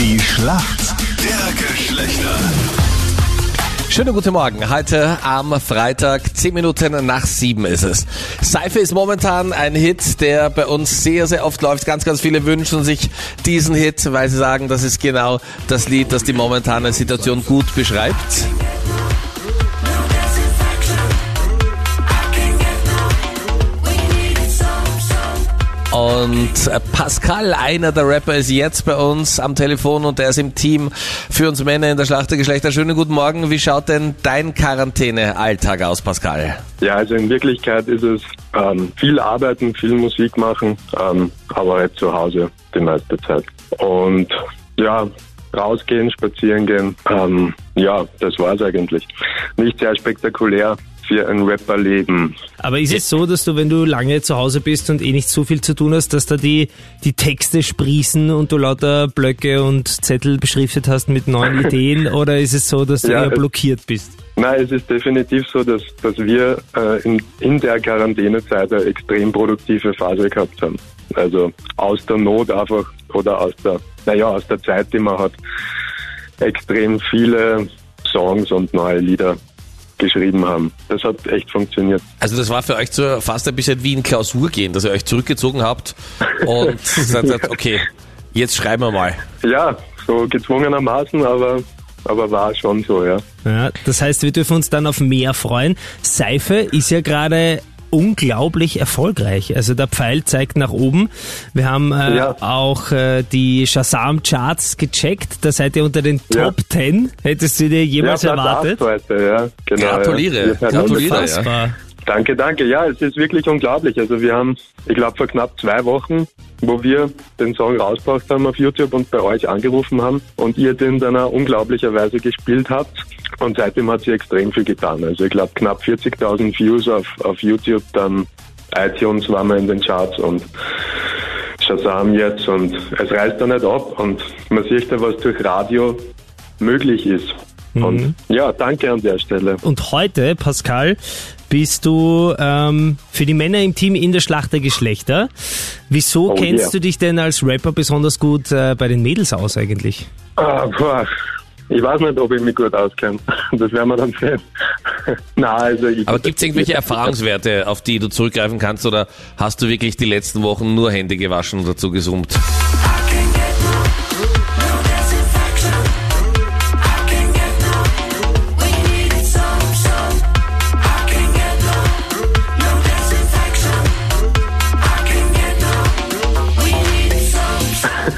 Die Schlacht der Geschlechter. Schönen guten Morgen. Heute am Freitag, 10 Minuten nach 7 ist es. Seife ist momentan ein Hit, der bei uns sehr, sehr oft läuft. Ganz, ganz viele wünschen sich diesen Hit, weil sie sagen, das ist genau das Lied, das die momentane Situation gut beschreibt. Und äh, Pascal, einer der Rapper, ist jetzt bei uns am Telefon und er ist im Team für uns Männer in der Schlacht der Geschlechter. Schönen guten Morgen. Wie schaut denn dein Quarantäne-Alltag aus, Pascal? Ja, also in Wirklichkeit ist es ähm, viel arbeiten, viel Musik machen, ähm, aber halt zu Hause die meiste Zeit. Und ja, rausgehen, spazieren gehen, ähm, ja, das war's eigentlich. Nicht sehr spektakulär für ein Rapperleben. Aber ist es so, dass du, wenn du lange zu Hause bist und eh nicht so viel zu tun hast, dass da die, die Texte sprießen und du lauter Blöcke und Zettel beschriftet hast mit neuen Ideen? Oder ist es so, dass du Ja, eher blockiert bist? Nein, es ist definitiv so, dass, dass wir äh, in, in der Quarantänezeit eine extrem produktive Phase gehabt haben. Also aus der Not einfach oder aus der, naja, aus der Zeit, die man hat, extrem viele Songs und neue Lieder geschrieben haben. Das hat echt funktioniert. Also das war für euch so fast ein bisschen wie ein Klausur gehen, dass ihr euch zurückgezogen habt und gesagt habt, okay, jetzt schreiben wir mal. Ja, so gezwungenermaßen, aber, aber war schon so, ja. Ja, das heißt, wir dürfen uns dann auf mehr freuen. Seife ist ja gerade unglaublich erfolgreich. Also der Pfeil zeigt nach oben. Wir haben äh, Ja. auch äh, die Shazam-Charts gecheckt. Da seid ihr unter den Ja. Top 10. Hättest du dir jemals ja, erwartet? heute, ja. Genau, Gratuliere, Ja. Gratuliere. Unfassbar. Danke, danke. Ja, es ist wirklich unglaublich. Also wir haben, ich glaube, vor knapp zwei Wochen, wo wir den Song rausgebracht haben auf YouTube und bei euch angerufen haben und ihr den dann auch unglaublicherweise gespielt habt. Und seitdem hat sie extrem viel getan. Also ich glaube, knapp 40.000 Views auf, auf YouTube, dann iTunes waren wir in den Charts und Shazam jetzt und es reißt da nicht ab und man sieht da, was durch Radio möglich ist. Und ja, danke an der Stelle. Und heute, Pascal, bist du ähm, für die Männer im Team in der Schlacht der Geschlechter. Wieso Oh kennst yeah. du dich denn als Rapper besonders gut äh, bei den Mädels aus eigentlich? Ah, boah. Ich weiß nicht, ob ich mich gut auskenne. Das werden wir dann sehen. Nein, also ich, Aber gibt es irgendwelche Erfahrungswerte, auf die du zurückgreifen kannst oder hast du wirklich die letzten Wochen nur Hände gewaschen und dazu gesummt?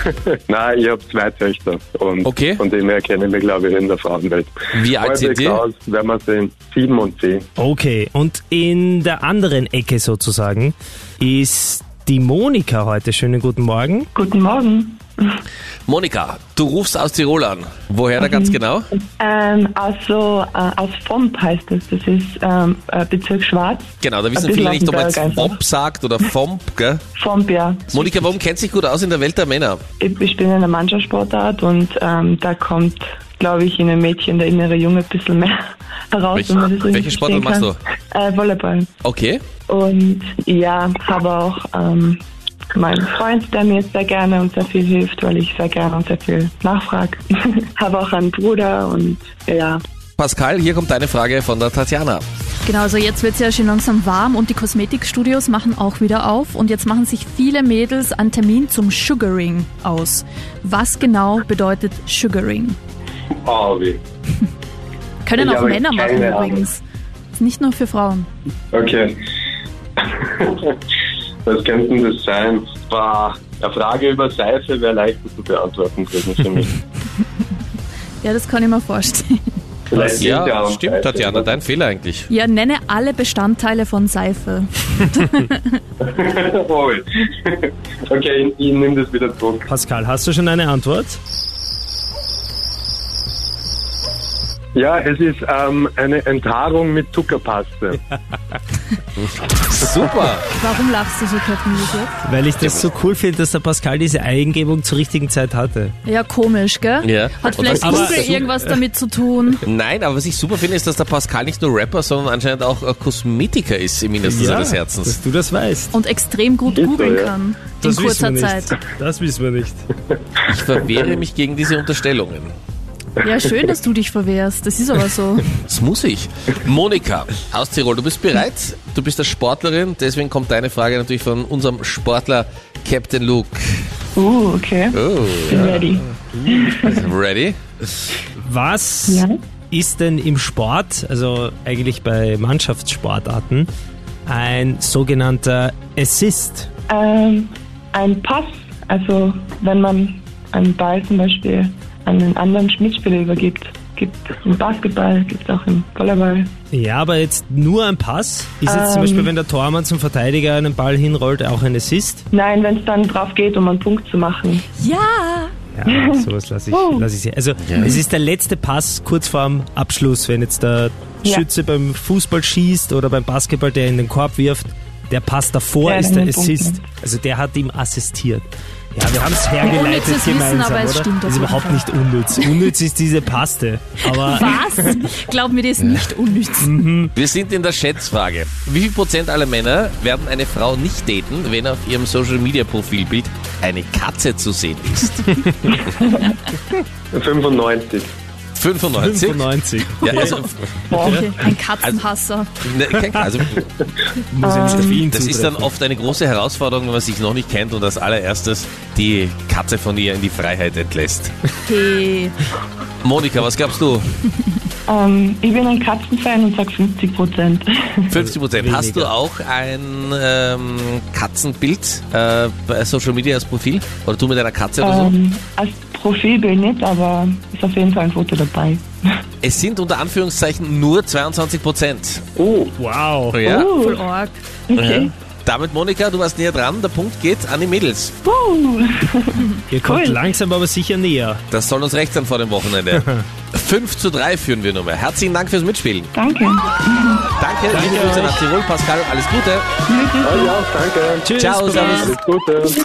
Nein, ich habe zwei Töchter. Und Okay. von dem her kenne ich mich, glaube ich, in der Frauenwelt. Wie alt sind die? Aus, werden wir sehen. Sieben und zehn. Okay, und in der anderen Ecke sozusagen ist die Monika heute. Schönen guten Morgen. Guten Morgen. Monika, du rufst aus Tirol an. Woher da ganz genau? Ähm, also äh, aus Fomp heißt es. Das ist ähm, äh, Bezirk Schwarz. Genau, da wissen viele nicht, ob man jetzt Fomp sagt oder Fomp, gell? Fomp, ja. Monika, warum kennt sich gut aus in der Welt der Männer? Ich, ich bin in einer Mannschaftssportart und ähm, da kommt, glaube ich, in einem Mädchen der innere Junge ein bisschen mehr heraus. Welche- wenn welche Sportart machst kann. Äh, Volleyball. Okay. Und ja, habe auch ähm, meinen Freund, der mir sehr gerne und sehr viel hilft, weil ich sehr gerne und sehr viel nachfrage. habe auch einen Bruder und ja, Pascal, hier kommt deine Frage von der Tatjana. Genau, also jetzt wird es ja schon langsam warm und die Kosmetikstudios machen auch wieder auf und jetzt machen sich viele Mädels einen Termin zum Sugaring aus. Was genau bedeutet Sugaring? Oh, wie. Können Ich auch Männer machen übrigens. Ist nicht nur für Frauen. Okay. Was könnte denn das sein? War eine Frage über Seife wäre leichter zu beantworten gewesen für mich. Ja, das kann ich mir vorstellen. Vielleicht Ja, stimmt, Seife. Tatjana, dein Fehler eigentlich. Ja, nenne alle Bestandteile von Seife. Okay, ich, ich nehme das wieder zurück. Pascal, hast du schon eine Antwort? Ja, es ist ähm, eine Enthaarung mit Zuckerpaste. Super. Warum lachst du so, Captain jetzt? Weil ich das so cool finde, dass der Pascal diese Eingebung zur richtigen Zeit hatte. Ja, komisch, gell? Ja. Hat Und vielleicht Google irgendwas damit zu tun? Nein, aber was ich super finde, ist, dass der Pascal nicht nur Rapper, sondern anscheinend auch äh, Kosmetiker ist im Innersten seines Herzens. dass du das weißt. Und extrem gut googeln ja. kann. Das in kurzer wissen wir Zeit. nicht. Das wissen wir nicht. Ich verwehre mich gegen diese Unterstellungen. Ja, schön, dass du dich verwehrst. Das ist aber so. Das muss ich. Monika aus Tirol, du bist bereit? Du bist eine Sportlerin, deswegen kommt deine Frage natürlich von unserem Sportler Captain Luke. Uh, okay. Oh, Bin ready. ready? Was Ja. ist denn im Sport, also eigentlich bei Mannschaftssportarten, ein sogenannter Assist? Ähm, ein Pass, also wenn man einen Ball zum Beispiel an einen anderen Mitspieler übergibt. Gibt im Basketball, gibt es auch im Volleyball. Ja, aber jetzt nur ein Pass? Ist jetzt zum Ähm. Beispiel, wenn der Tormann zum Verteidiger einen Ball hinrollt, auch ein Assist? Nein, wenn es dann drauf geht, um einen Punkt zu machen. Ja! Ja, sowas lasse ich, Oh. lass ich sehen. Also es ist der letzte Pass kurz vorm Abschluss, wenn jetzt der Ja. Schütze beim Fußball schießt oder beim Basketball, der in den Korb wirft, der Pass davor Der ist der Assist. Also der hat ihm assistiert. Ja, wir haben es hergeleitet Unnützes Wissen, gemeinsam, aber es oder? stimmt ist überhaupt Fall. nicht unnütz. Unnütz ist diese Paste. Aber Was? Glaub mir, das ist nicht unnütz. Wir sind in der Schätzfrage. Wie viel Prozent aller Männer werden eine Frau nicht daten, wenn auf ihrem Social Media Profilbild eine Katze zu sehen ist? 95. 95? 95. Ja, also, Okay, ein Katzenhasser. ne, kein, also, auf ihn das ist dann oft eine große Herausforderung, wenn man sich noch nicht kennt und als allererstes die Katze von ihr in die Freiheit entlässt. Okay. Monika, was glaubst du? Ähm, ich bin ein Katzenfan und sag 50 Prozent. 50 Prozent. Hast du auch ein ähm, Katzenbild äh, bei Social Media als Profil? Oder du mit einer Katze oder so? ähm, als Profilbild nicht, aber ist auf jeden Fall ein Foto dabei. Es sind unter Anführungszeichen nur 22 Prozent. Oh, Wow. Ja. Uh, Voll arg. okay. Damit, Monika, du warst näher dran. Der Punkt geht an die Mädels. Uh. Ihr kommt Cool. langsam aber sicher näher. Das soll uns recht sein vor dem Wochenende. 5 zu 3 führen wir Nummer. Herzlichen Dank fürs Mitspielen. Danke. Danke, liebe Grüße nach Tirol. Pascal, alles Gute. ja, danke. Tschüss. Ciao, servus. Alles Gute.